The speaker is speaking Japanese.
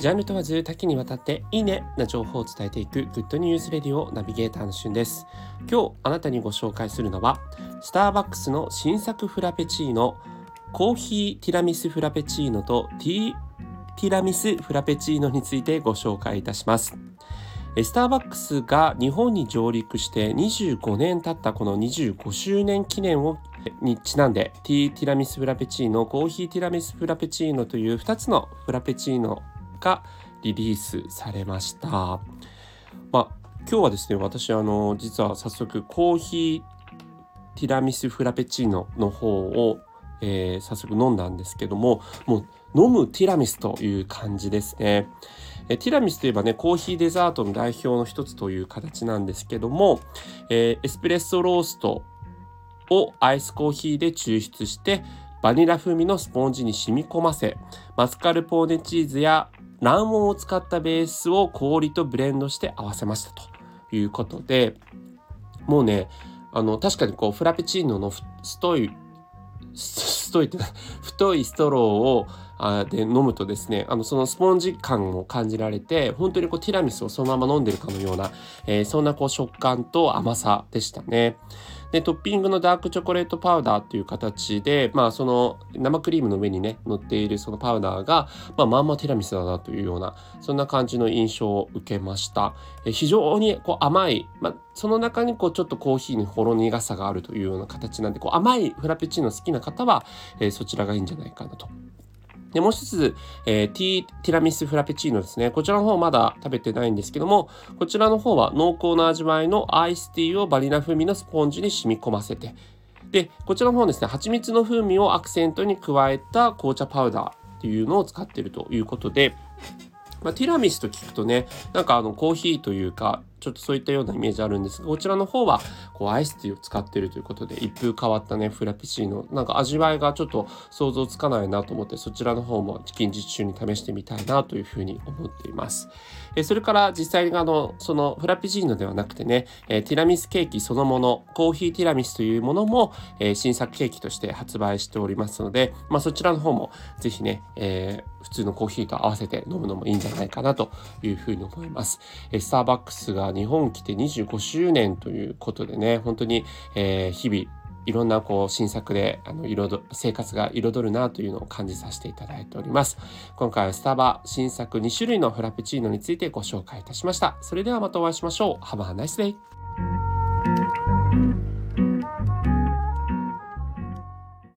ジャンル問わず多岐にわたっていいねな情報を伝えていくグッドニュースレディオナビゲーターのしゅんです。今日あなたにご紹介するのはスターバックスの新作フラペチーノコーヒーティラミスフラペチーノとティティラミスフラペチーノについてご紹介いたします。スターバックスが日本に上陸して25年経ったこの25周年記念をにちなんでティーティラミスフラペチーノコーヒーティラミスフラペチーノという2つのフラペチーノがリリースされました。まあ、今日はですね私あの実は早速コーヒーティラミスフラペチーノの方を、えー、早速飲んだんですけどももう飲むティラミスという感じですね。えティラミスといえばねコーヒーデザートの代表の一つという形なんですけども、えー、エスプレッソローストをアイスコーヒーで抽出してバニラ風味のスポンジに染み込ませマスカルポーネチーズや卵黄を使ったベースを氷とブレンドして合わせましたということでもうねあの確かにこうフラペチーノの太い太いって 太いストローをあで飲むとですねあのそのスポンジ感を感じられて本当にこうティラミスをそのまま飲んでるかのような、えー、そんなこう食感と甘さでしたね。で、トッピングのダークチョコレートパウダーっていう形で、まあその生クリームの上にね、乗っているそのパウダーが、まあまあまあティラミスだなというような、そんな感じの印象を受けました。え非常にこう甘い、まあその中にこうちょっとコーヒーにほろ苦さがあるというような形なんで、こう甘いフラペチーノ好きな方は、えー、そちらがいいんじゃないかなとで、もう一つ、えー、ティティラミスフラペチーノですね。こちらの方まだ食べてないんですけども、こちらの方は濃厚な味わいのアイスティーをバニラ風味のスポンジに染み込ませて、で、こちらの方ですね、蜂蜜の風味をアクセントに加えた紅茶パウダーっていうのを使ってるということで、まあ、ティラミスと聞くとね、なんかあのコーヒーというか、ちょっとそういったようなイメージあるんですが、こちらの方はこうアイスティーを使ってるということで、一風変わったね、フラペチーノ、なんか味わいがちょっと想像つかないなと思って、そちらの方も近日中に試してみたいなというふうに思っています。えそれから実際にあの、そのフラペチーノではなくてね、えティラミスケーキそのもの、コーヒーティラミスというものも、え新作ケーキとして発売しておりますので、まあ、そちらの方もぜひね、えー、普通のコーヒーと合わせて飲むのもいいんじゃないかなというふうに思います。えスターバックスがが日本来て25周年ということでね、本当に、えー、日々いろんなこう新作であの彩生活が彩るなというのを感じさせていただいております。今回はスタバ新作2種類のフラペチーノについてご紹介いたしました。それではまたお会いしましょう。Have a nice day!